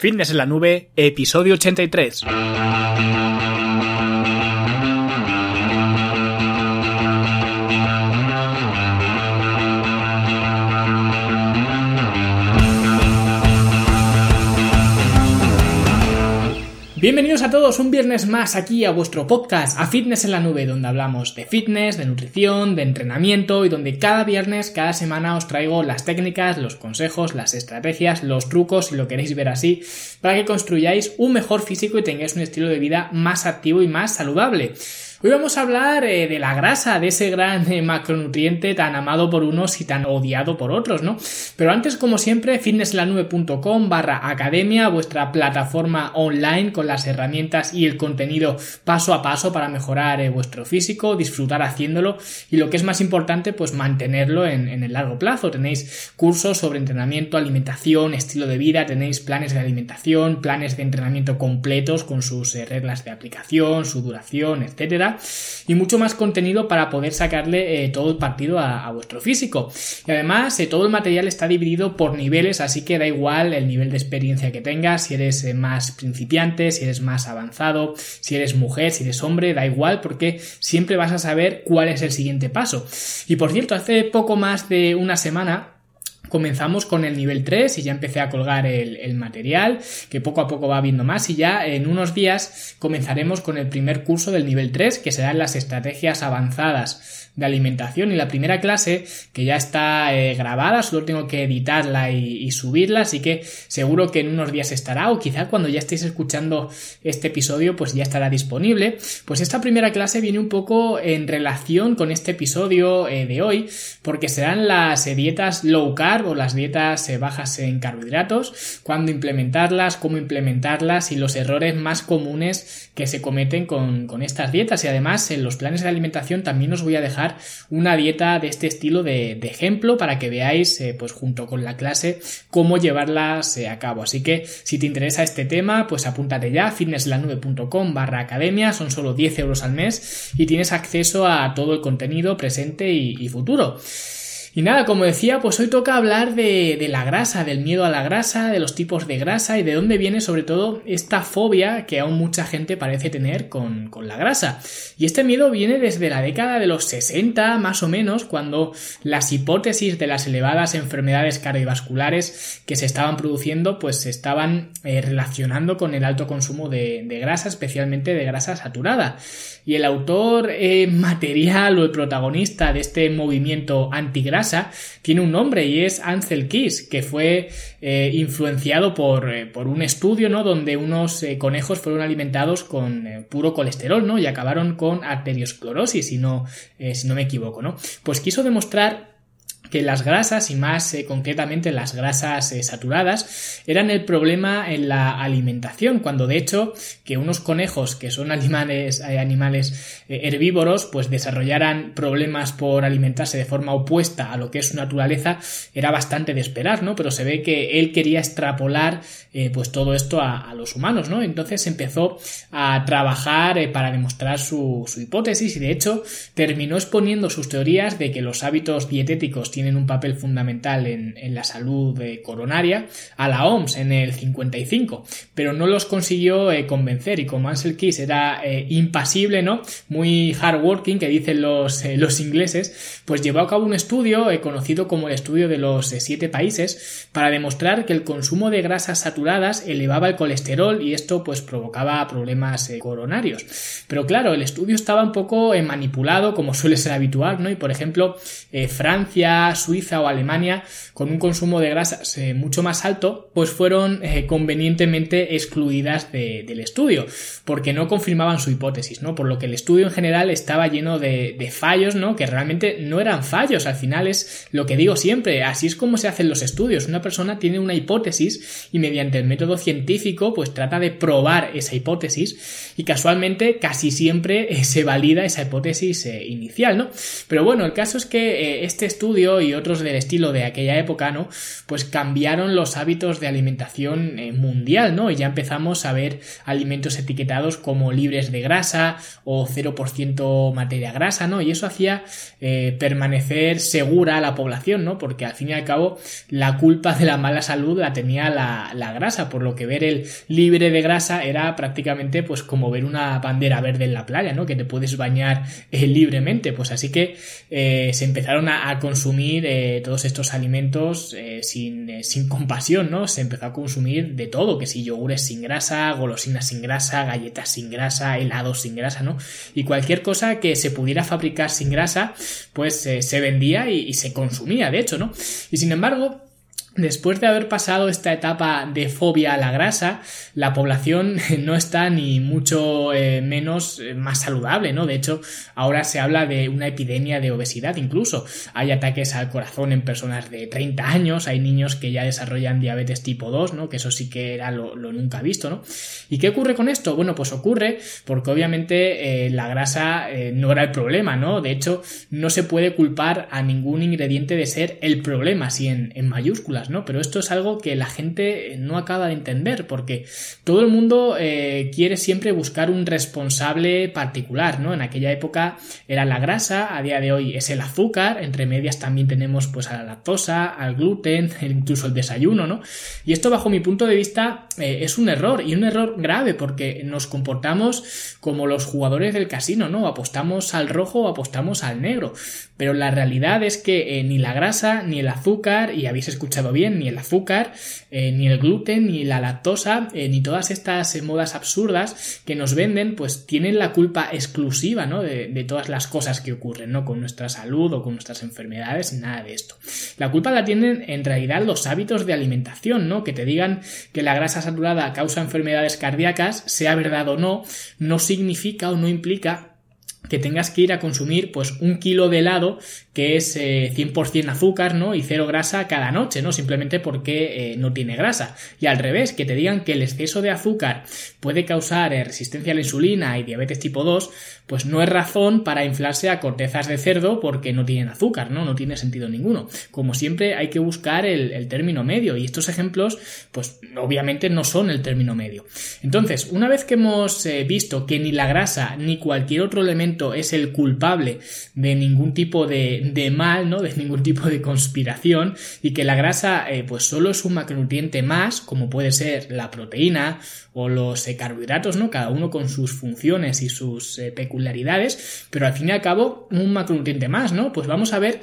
Fitness en la Nube, episodio 83. Un viernes más aquí a vuestro podcast, a Fitness en la Nube, donde hablamos de fitness, de nutrición, de entrenamiento y donde cada viernes, cada semana os traigo las técnicas, los consejos, las estrategias, los trucos, si lo queréis ver así, para que construyáis un mejor físico y tengáis un estilo de vida más activo y más saludable. Hoy vamos a hablar eh, de la grasa, de ese gran eh, macronutriente tan amado por unos y tan odiado por otros, ¿no? Pero antes, como siempre, fitnesslanube.com barra academia, vuestra plataforma online con las herramientas y el contenido paso a paso para mejorar eh, vuestro físico, disfrutar haciéndolo y lo que es más importante, pues mantenerlo en, en el largo plazo. Tenéis cursos sobre entrenamiento, alimentación, estilo de vida, tenéis planes de alimentación, planes de entrenamiento completos con sus reglas de aplicación, su duración, etcétera y mucho más contenido para poder sacarle eh, todo el partido a, vuestro físico. Y además, eh, todo el material está dividido por niveles, así que da igual el nivel de experiencia que tengas, si eres eh, más principiante, si eres más avanzado, si eres mujer, si eres hombre, da igual porque siempre vas a saber cuál es el siguiente paso. Y por cierto, hace poco más de una semana comenzamos con el nivel 3 y ya empecé a colgar el, material, que poco a poco va viendo más y ya en unos días comenzaremos con el primer curso del nivel 3, que serán las estrategias avanzadas de alimentación y la primera clase que ya está eh, grabada, solo tengo que editarla y, subirla, así que seguro que en unos días estará o quizá cuando ya estéis escuchando este episodio pues ya estará disponible. Pues esta primera clase viene un poco en relación con este episodio eh, de hoy porque serán las dietas low carb o las dietas bajas en carbohidratos, cuándo implementarlas, cómo implementarlas y los errores más comunes que se cometen con, con estas dietas y además en los planes de alimentación también os voy a dejar una dieta de este estilo de, ejemplo para que veáis, eh, pues junto con la clase, cómo llevarlas eh, a cabo. Así que si te interesa este tema, pues apúntate ya, fitnesslanube.com barra academia, son solo 10 euros al mes y tienes acceso a todo el contenido presente y futuro. Y nada, como decía, pues hoy toca hablar de, de, la grasa, del miedo a la grasa, de los tipos de grasa y de dónde viene sobre todo esta fobia que aún mucha gente parece tener con, con la grasa. Y este miedo viene desde la década de los 60 más o menos, cuando las hipótesis de las elevadas enfermedades cardiovasculares que se estaban produciendo pues se estaban eh, relacionando con el alto consumo de, grasa, especialmente de grasa saturada. Y el autor eh, material o el protagonista de este movimiento antigrasa tiene un nombre y es Ansel Keys, que fue eh, influenciado por, eh, por, un estudio, ¿no? Donde unos conejos fueron alimentados con puro colesterol, ¿no? Y acabaron con arteriosclerosis, si no, si no me equivoco, ¿no? Pues quiso demostrar que las grasas y más eh, concretamente las grasas eh, saturadas eran el problema en la alimentación cuando de hecho que unos conejos que son animales eh, animales herbívoros pues desarrollaran problemas por alimentarse de forma opuesta a lo que es su naturaleza era bastante de esperar no pero se ve que él quería extrapolar pues todo esto a, los humanos no entonces empezó a trabajar para demostrar su, su hipótesis y de hecho terminó exponiendo sus teorías de que los hábitos dietéticos tienen un papel fundamental en, la salud eh, coronaria a la OMS en el 55, pero no los consiguió eh, convencer y como Ansel Keys era eh, impasible, ¿no? Muy hardworking, que dicen los, los ingleses, pues llevó a cabo un estudio conocido como el estudio de los siete países para demostrar que el consumo de grasas saturadas elevaba el colesterol y esto pues provocaba problemas coronarios. Pero claro, el estudio estaba un poco manipulado como suele ser habitual, ¿no? Y por ejemplo, Francia, Suiza o Alemania, con un consumo de grasas eh, mucho más alto, pues fueron eh, convenientemente excluidas del estudio, porque no confirmaban su hipótesis, ¿no? Por lo que el estudio en general estaba lleno de, fallos, ¿no? Que realmente no eran fallos, al final es lo que digo siempre, así es como se hacen los estudios. Una persona tiene una hipótesis y mediante el método científico, pues trata de probar esa hipótesis y casualmente casi siempre eh, se valida esa hipótesis inicial, ¿no? Pero bueno, el caso es que este estudio Y otros del estilo de aquella época, ¿no? Pues cambiaron los hábitos de alimentación eh, mundial, ¿no? Y ya empezamos a ver alimentos etiquetados como libres de grasa o 0% materia grasa, ¿no? Y eso hacía eh, permanecer segura la población, ¿no? Porque al fin y al cabo la culpa de la mala salud la tenía la, la grasa, por lo que ver el libre de grasa era prácticamente pues como ver una bandera verde en la playa, ¿no? Que te puedes bañar eh, libremente, pues así que se empezaron a, consumir eh, todos estos alimentos sin, sin, compasión, ¿no? Se empezó a consumir de todo, que si yogures sin grasa, golosinas sin grasa, galletas sin grasa, helados sin grasa, ¿no? Y cualquier cosa que se pudiera fabricar sin grasa, pues se vendía y, y se consumía, de hecho, ¿no? Y sin embargo, Después de haber pasado esta etapa de fobia a la grasa, la población no está ni mucho eh, menos eh, más saludable, ¿no? De hecho, ahora se habla de una epidemia de obesidad incluso. Hay ataques al corazón en personas de 30 años, hay niños que ya desarrollan diabetes tipo 2, ¿no? Que eso sí que era lo, nunca visto, ¿no? ¿Y qué ocurre con esto? Bueno, pues ocurre porque obviamente eh, la grasa no era el problema, ¿no? De hecho, no se puede culpar a ningún ingrediente de ser el problema, así en, en mayúsculas ¿no? Pero esto es algo que la gente no acaba de entender porque todo el mundo eh, quiere siempre buscar un responsable particular, ¿no? En aquella época era la grasa, a día de hoy es el azúcar, entre medias también tenemos pues a la lactosa, al gluten, incluso el desayuno, ¿no? Y esto bajo mi punto de vista eh, es un error y un error grave porque nos comportamos como los jugadores del casino, ¿no? Apostamos al rojo o apostamos al negro. Pero la realidad es que eh, ni la grasa, ni el azúcar, y habéis escuchado bien, ni el azúcar, eh, ni el gluten, ni la lactosa, eh, ni todas estas eh, modas absurdas que nos venden, pues tienen la culpa exclusiva, ¿no? De, de, todas las cosas que ocurren, ¿no? Con nuestra salud o con nuestras enfermedades, nada de esto. La culpa la tienen en realidad los hábitos de alimentación, ¿no? Que te digan que la grasa saturada causa enfermedades cardíacas, sea verdad o no, no significa o no implica que tengas que ir a consumir pues un kilo de helado que es 100% eh, azúcar, ¿no? Y cero grasa cada noche, ¿no? Simplemente porque eh, no tiene grasa. Y al revés, que te digan que el exceso de azúcar puede causar eh, resistencia a la insulina y diabetes tipo 2, pues no es razón para inflarse a cortezas de cerdo porque no tienen azúcar, ¿no? No tiene sentido ninguno. Como siempre hay que buscar el, el término medio y estos ejemplos, pues obviamente no son el término medio. Entonces, una vez que hemos visto que ni la grasa ni cualquier otro elemento es el culpable de ningún tipo de, mal, ¿no? De ningún tipo de conspiración y que la grasa eh, pues solo es un macronutriente más, como puede ser la proteína o los eh, carbohidratos, ¿no? Cada uno con sus funciones y sus eh, peculiaridades, pero al fin y al cabo un macronutriente más, ¿no? Pues vamos a ver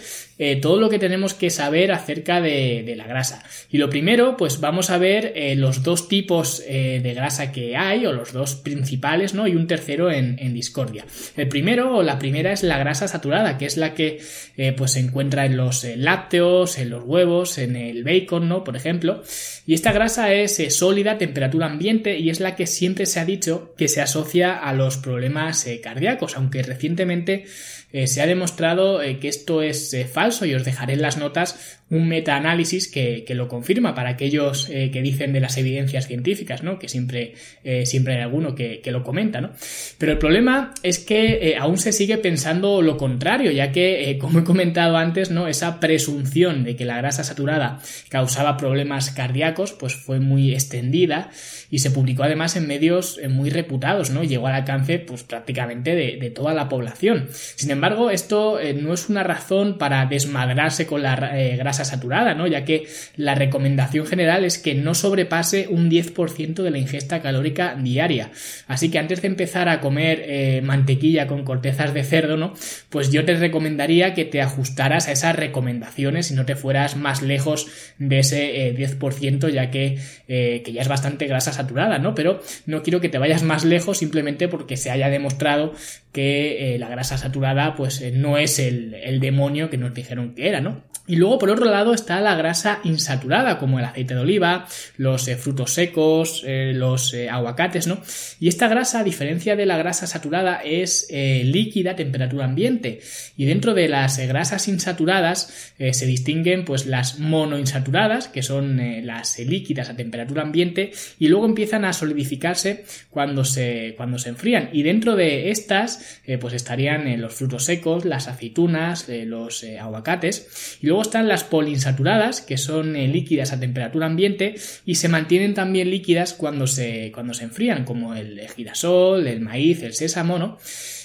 todo lo que tenemos que saber acerca de, la grasa. Y lo primero, pues vamos a ver los dos tipos de grasa que hay, o los dos principales, ¿no? Y un tercero en, discordia. Primero, o la primera es la grasa saturada, que es la que eh, pues se encuentra en los eh, lácteos, en los huevos, en el bacon, ¿no? Por ejemplo. Y esta grasa es eh, sólida a temperatura ambiente y es la que siempre se ha dicho que se asocia a los problemas cardíacos, aunque recientemente se ha demostrado que esto es falso y os dejaré en las notas un metaanálisis que, que lo confirma para aquellos eh, que dicen de las evidencias científicas, ¿no? Que siempre, eh, siempre hay alguno que, que, lo comenta, ¿no? Pero el problema es que eh, aún se sigue pensando lo contrario, ya que, como he comentado antes, ¿no? Esa presunción de que la grasa saturada causaba problemas cardíacos, pues fue muy extendida y se publicó además en medios muy reputados, ¿no? Llegó al alcance, pues prácticamente de, de toda la población. Sin embargo, esto no es una razón para desmadrarse con la grasa saturada, ¿no? Ya que la recomendación general es que no sobrepase un 10% de la ingesta calórica diaria. Así que antes de empezar a comer eh, mantequilla con cortezas de cerdo, ¿no? Pues yo te recomendaría que te ajustaras a esas recomendaciones y no te fueras más lejos de ese 10%, eh, ya que, eh, que ya es bastante grasa saturada, ¿no? Pero no quiero que te vayas más lejos simplemente porque se haya demostrado que la grasa saturada pues no es el, el demonio que nos dijeron que era, ¿no? Y luego, por otro lado, está la grasa insaturada, como el aceite de oliva, los eh, frutos secos, eh, los eh, aguacates, ¿no? Y esta grasa, a diferencia de la grasa saturada, es líquida a temperatura ambiente. Y dentro de las grasas insaturadas se distinguen, pues, las monoinsaturadas, que son las líquidas a temperatura ambiente, y luego empiezan a solidificarse cuando se, cuando se enfrían. Y dentro de estas, pues, estarían los frutos secos, las aceitunas, los aguacates. Y luego luego están las poliinsaturadas, que son líquidas a temperatura ambiente y se mantienen también líquidas cuando se, cuando se enfrían, como el girasol, el maíz, el sésamo, ¿no?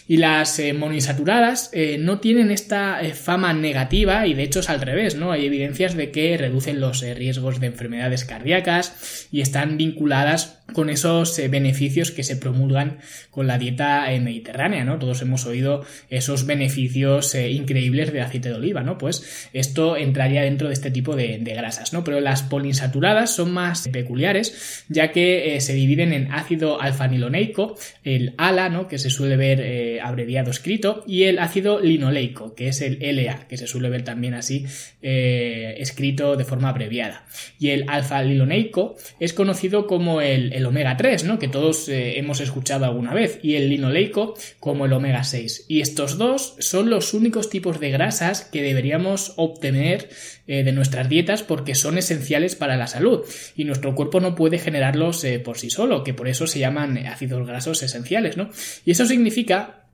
Y las eh, monoinsaturadas eh, no tienen esta eh, fama negativa y de hecho es al revés, ¿no? Hay evidencias de que reducen los riesgos de enfermedades cardíacas y están vinculadas con esos beneficios que se promulgan con la dieta mediterránea, ¿no? Todos hemos oído esos beneficios increíbles de aceite de oliva, ¿no? Pues esto entraría dentro de este tipo de, grasas, ¿no? Pero las poliinsaturadas son más peculiares, ya que se dividen en ácido alfanilonéico, el ALA, ¿no? Que se suele ver abreviado escrito, y el ácido linoleico, que es el LA, que se suele ver también así eh, escrito de forma abreviada. Y el alfa-linoleico es conocido como el, omega 3, ¿no? que todos eh, hemos escuchado alguna vez, y el linoleico como el omega 6. Y estos dos son los únicos tipos de grasas que deberíamos obtener eh, de nuestras dietas porque son esenciales para la salud y nuestro cuerpo no puede generarlos por sí solo, que por eso se llaman ácidos grasos esenciales, ¿no? Y eso significa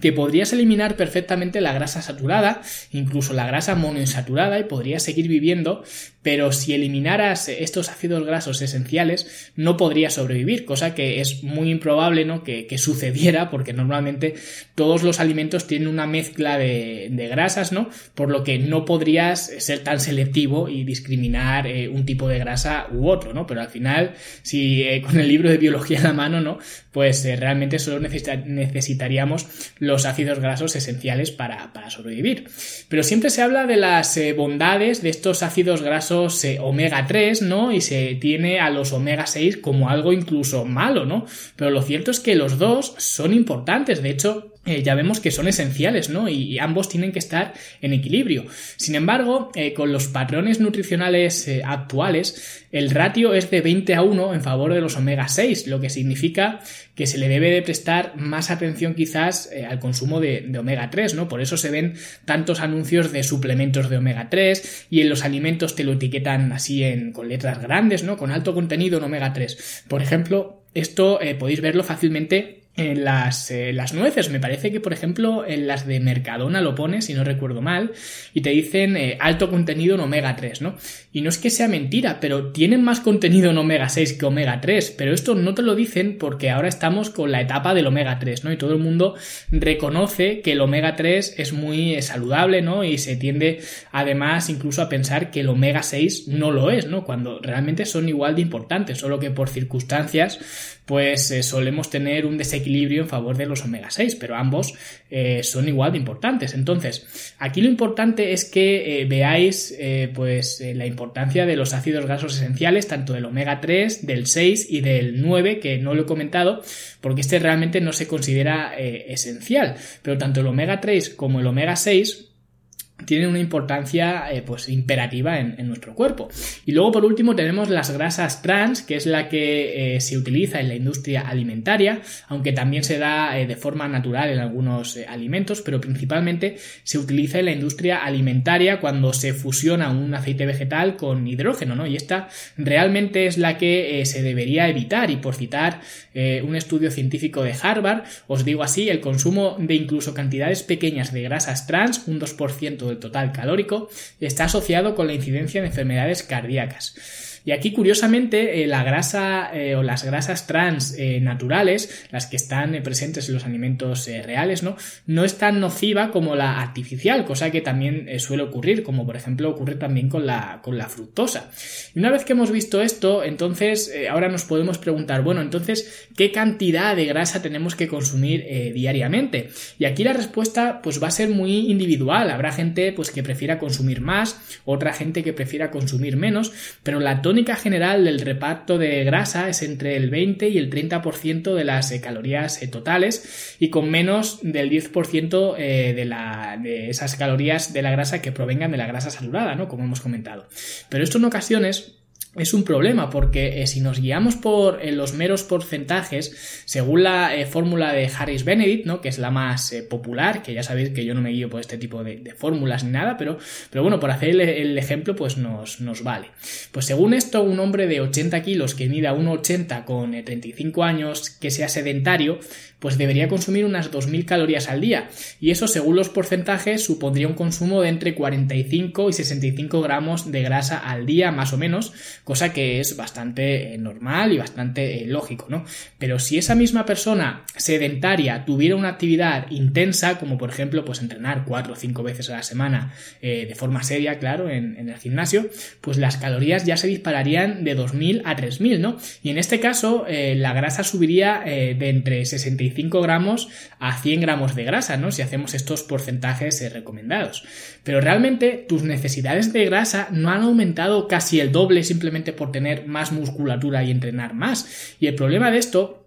que podrías eliminar perfectamente la grasa saturada, incluso la grasa monoinsaturada y podrías seguir viviendo, pero si eliminaras estos ácidos grasos esenciales no podrías sobrevivir, cosa que es muy improbable ¿no? que, sucediera porque normalmente todos los alimentos tienen una mezcla de, grasas, ¿no? Por lo que no podrías ser tan selectivo y discriminar eh, un tipo de grasa u otro, ¿no? Pero al final, si eh, con el libro de biología en la mano, ¿no? Pues eh, realmente solo necesitaríamos los ácidos grasos esenciales para, sobrevivir. Pero siempre se habla de las eh, bondades de estos ácidos grasos eh, omega 3, ¿no? Y se tiene a los omega 6 como algo incluso malo, ¿no? Pero lo cierto es que los dos son importantes. De hecho, eh, ya vemos que son esenciales, ¿no? Y, ambos tienen que estar en equilibrio. Sin embargo, eh, con los patrones nutricionales eh, actuales, el ratio es de 20 a 1 en favor de los omega 6, lo que significa que se le debe de prestar más atención quizás al consumo de, de, omega 3, ¿no? Por eso se ven tantos anuncios de suplementos de omega 3 y en los alimentos te lo etiquetan así en, con letras grandes, ¿no? Con alto contenido en omega 3. Por ejemplo, esto podéis verlo fácilmente en las, eh, las, nueces. Me parece que, por ejemplo, en las de Mercadona lo pones, si no recuerdo mal, y te dicen eh, alto contenido en omega 3, ¿no? Y no es que sea mentira, pero tienen más contenido en omega 6 que omega 3, pero esto no te lo dicen porque ahora estamos con la etapa del omega 3, ¿no? Y todo el mundo reconoce que el omega 3 es muy eh, saludable, ¿no? Y se tiende además incluso a pensar que el omega 6 no lo es, ¿no? Cuando realmente son igual de importantes, solo que por circunstancias, pues solemos tener un desequilibrio equilibrio en favor de los omega 6, pero ambos eh, son igual de importantes. Entonces, aquí lo importante es que eh, veáis eh, pues la importancia de los ácidos grasos esenciales, tanto del omega 3, del 6 y del 9, que no lo he comentado, porque este realmente no se considera esencial. Pero tanto el omega 3 como el omega 6 tienen una importancia eh, pues imperativa en, nuestro cuerpo. Y luego por último tenemos las grasas trans, que es la que eh, se utiliza en la industria alimentaria, aunque también se da eh, de forma natural en algunos alimentos, pero principalmente se utiliza en la industria alimentaria cuando se fusiona un aceite vegetal con hidrógeno, ¿no? Y esta realmente es la que se debería evitar y por citar un estudio científico de Harvard, os digo así, el consumo de incluso cantidades pequeñas de grasas trans, un 2% total calórico, está asociado con la incidencia de enfermedades cardíacas. Y aquí, curiosamente, eh, la grasa eh, o las grasas trans eh, naturales, las que están presentes en los alimentos reales, ¿no? No es tan nociva como la artificial, cosa que también suele ocurrir, como por ejemplo ocurre también con la, con la fructosa. Y una vez que hemos visto esto, entonces ahora nos podemos preguntar, bueno, entonces, ¿qué cantidad de grasa tenemos que consumir diariamente? Y aquí la respuesta pues va a ser muy individual. Habrá gente pues que prefiera consumir más, otra gente que prefiera consumir menos, pero la tónica general del reparto de grasa es entre el 20 y el 30% de las eh, calorías eh, totales y con menos del 10% eh, de, de esas calorías de la grasa que provengan de la grasa saturada, ¿no? Como hemos comentado. Pero esto en ocasiones es un problema porque eh, si nos guiamos por eh, los meros porcentajes, según la eh, fórmula de Harris Benedict, ¿no? que es la más popular, que ya sabéis que yo no me guío por este tipo de, fórmulas ni nada, pero, pero bueno, por hacer el, ejemplo, pues nos, nos, vale. Pues según esto, un hombre de 80 kilos que mida 1,80 con 35 años, que sea sedentario, pues debería consumir unas 2.000 calorías al día. Y eso, según los porcentajes, supondría un consumo de entre 45 y 65 gramos de grasa al día, más o menos, cosa que es bastante eh, normal y bastante eh, lógico, ¿no? Pero si esa misma persona sedentaria tuviera una actividad intensa, como por ejemplo, pues entrenar 4 o 5 veces a la semana eh, de forma seria, claro, en, el gimnasio, pues las calorías ya se dispararían de 2.000 a 3.000, ¿no? Y en este caso, la grasa subiría de entre 65 gramos a 100 gramos de grasa, ¿no? Si hacemos estos porcentajes recomendados. Pero realmente tus necesidades de grasa no han aumentado casi el doble simplemente por tener más musculatura y entrenar más. Y el problema de esto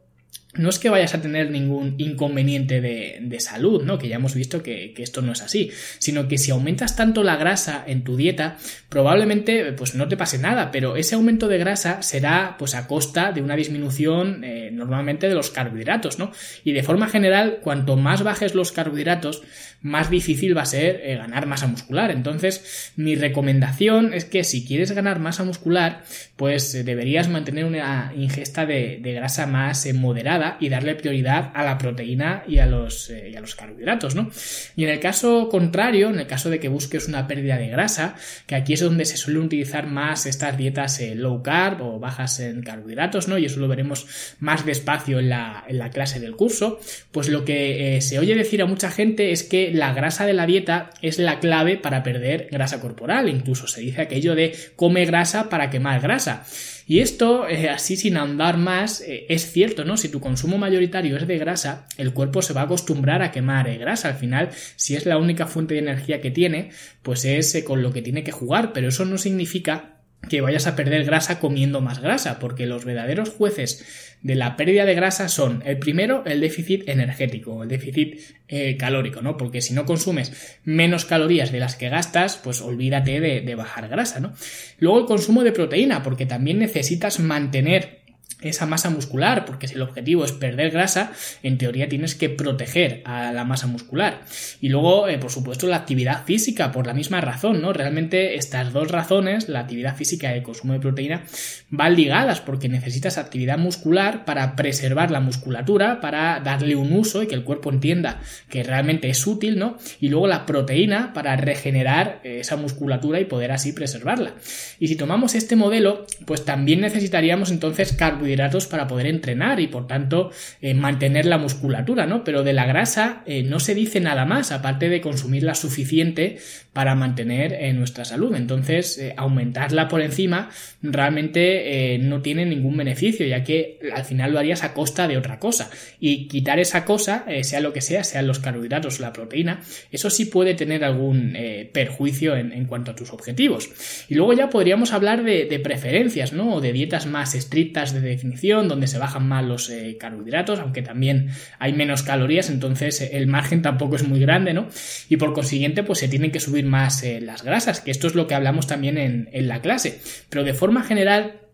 no es que vayas a tener ningún inconveniente de, salud, ¿no? Que ya hemos visto que, esto no es así, sino que si aumentas tanto la grasa en tu dieta, probablemente pues no te pase nada, pero ese aumento de grasa será pues a costa de una disminución eh, normalmente de los carbohidratos, ¿no? Y de forma general, cuanto más bajes los carbohidratos, más difícil va a ser eh, ganar masa muscular. Entonces, mi recomendación es que si quieres ganar masa muscular, pues eh, deberías mantener una ingesta de, grasa más moderada y darle prioridad a la proteína y a los, eh, a los carbohidratos, ¿no? Y en el caso contrario, en el caso de que busques una pérdida de grasa, que aquí es donde se suelen utilizar más estas dietas eh, low carb o bajas en carbohidratos, ¿no? Y eso lo veremos más despacio en la, clase del curso, pues lo que eh, se oye decir a mucha gente es que la grasa de la dieta es la clave para perder grasa corporal, incluso se dice aquello de come grasa para quemar grasa. Y esto, eh, así sin andar más, eh, es cierto, ¿no? Si tu consumo mayoritario es de grasa, el cuerpo se va a acostumbrar a quemar eh, grasa. Al final, si es la única fuente de energía que tiene, pues es con lo que tiene que jugar, pero eso no significa que vayas a perder grasa comiendo más grasa, porque los verdaderos jueces de la pérdida de grasa son el primero, el déficit energético, el déficit eh, calórico, ¿no? Porque si no consumes menos calorías de las que gastas, pues olvídate de, de bajar grasa, ¿no? Luego el consumo de proteína, porque también necesitas mantener esa masa muscular, porque si el objetivo es perder grasa, en teoría tienes que proteger a la masa muscular. Y luego, eh, por supuesto, la actividad física, por la misma razón, ¿no? Realmente estas dos razones, la actividad física y el consumo de proteína, van ligadas, porque necesitas actividad muscular para preservar la musculatura, para darle un uso y que el cuerpo entienda que realmente es útil, ¿no? Y luego la proteína para regenerar eh, esa musculatura y poder así preservarla. Y si tomamos este modelo, pues también necesitaríamos entonces carbohidratos carbohidratos para poder entrenar y por tanto eh, mantener la musculatura, ¿no? Pero de la grasa eh, no se dice nada más, aparte de consumirla suficiente para mantener eh, nuestra salud. Entonces, aumentarla por encima realmente no tiene ningún beneficio, ya que al final lo harías a costa de otra cosa. Y quitar esa cosa, sea lo que sea, sean los carbohidratos o la proteína, eso sí puede tener algún perjuicio en, cuanto a tus objetivos. Y luego ya podríamos hablar de, de preferencias, ¿no? O de dietas más estrictas de definición, donde se bajan más los eh, carbohidratos, aunque también hay menos calorías, entonces eh, el margen tampoco es muy grande, ¿no? Y por consiguiente, pues se tienen que subir más eh, las grasas, que esto es lo que hablamos también en, en la clase. Pero de forma general,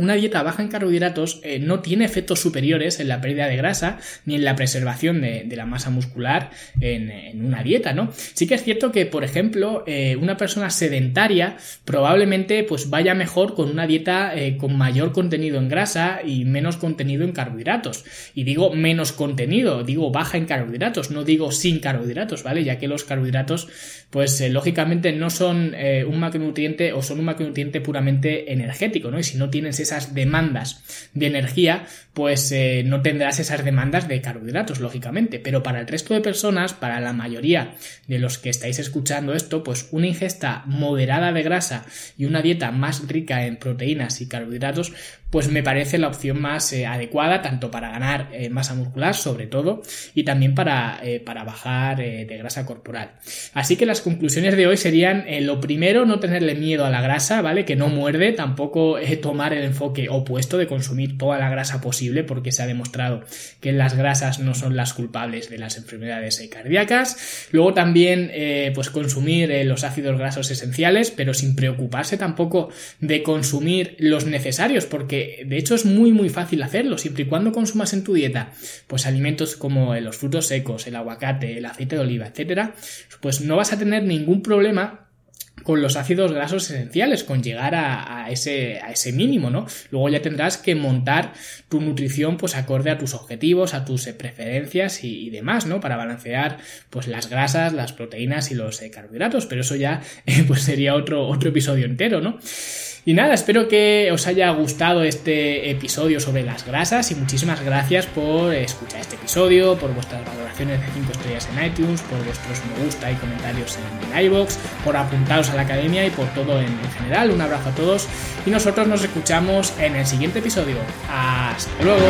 una dieta baja en carbohidratos eh, no tiene efectos superiores en la pérdida de grasa ni en la preservación de, la masa muscular en, una dieta, ¿no? Sí que es cierto que, por ejemplo, eh, una persona sedentaria probablemente pues vaya mejor con una dieta eh, con mayor contenido en grasa y menos contenido en carbohidratos. Y digo menos contenido, digo baja en carbohidratos, no digo sin carbohidratos, ¿vale? Ya que los carbohidratos, pues lógicamente no son un macronutriente o son un macronutriente puramente energético, ¿no? Y si no tienes esas demandas de energía, pues eh, no tendrás esas demandas de carbohidratos, lógicamente. Pero para el resto de personas, para la mayoría de los que estáis escuchando esto, pues una ingesta moderada de grasa y una dieta más rica en proteínas y carbohidratos pues me parece la opción más eh, adecuada, tanto para ganar eh, masa muscular, sobre todo, y también para, eh, para bajar de grasa corporal. Así que las conclusiones de hoy serían, lo primero, no tenerle miedo a la grasa, ¿vale? Que no muerde, tampoco tomar el enfoque opuesto de consumir toda la grasa posible, porque se ha demostrado que las grasas no son las culpables de las enfermedades cardíacas. Luego también, pues consumir los ácidos grasos esenciales, pero sin preocuparse tampoco de consumir los necesarios, porque de hecho es muy muy fácil hacerlo, siempre y cuando consumas en tu dieta, pues alimentos como los frutos secos, el aguacate, el aceite de oliva, etcétera, pues no vas a tener ningún problema con los ácidos grasos esenciales, con llegar a, ese, a, ese, mínimo, ¿no? Luego ya tendrás que montar tu nutrición pues acorde a tus objetivos, a tus eh, preferencias y, demás, ¿no? Para balancear pues las grasas, las proteínas y los eh, carbohidratos, pero eso ya eh, pues sería otro, otro episodio entero, ¿no? Y nada, espero que os haya gustado este episodio sobre las grasas y muchísimas gracias por escuchar este episodio, por vuestras valoraciones de 5 estrellas en iTunes, por vuestros me gusta y comentarios en, iVoox, por apuntaros a la academia y por todo en, en general. Un abrazo a todos y nosotros nos escuchamos en el siguiente episodio. Hasta luego.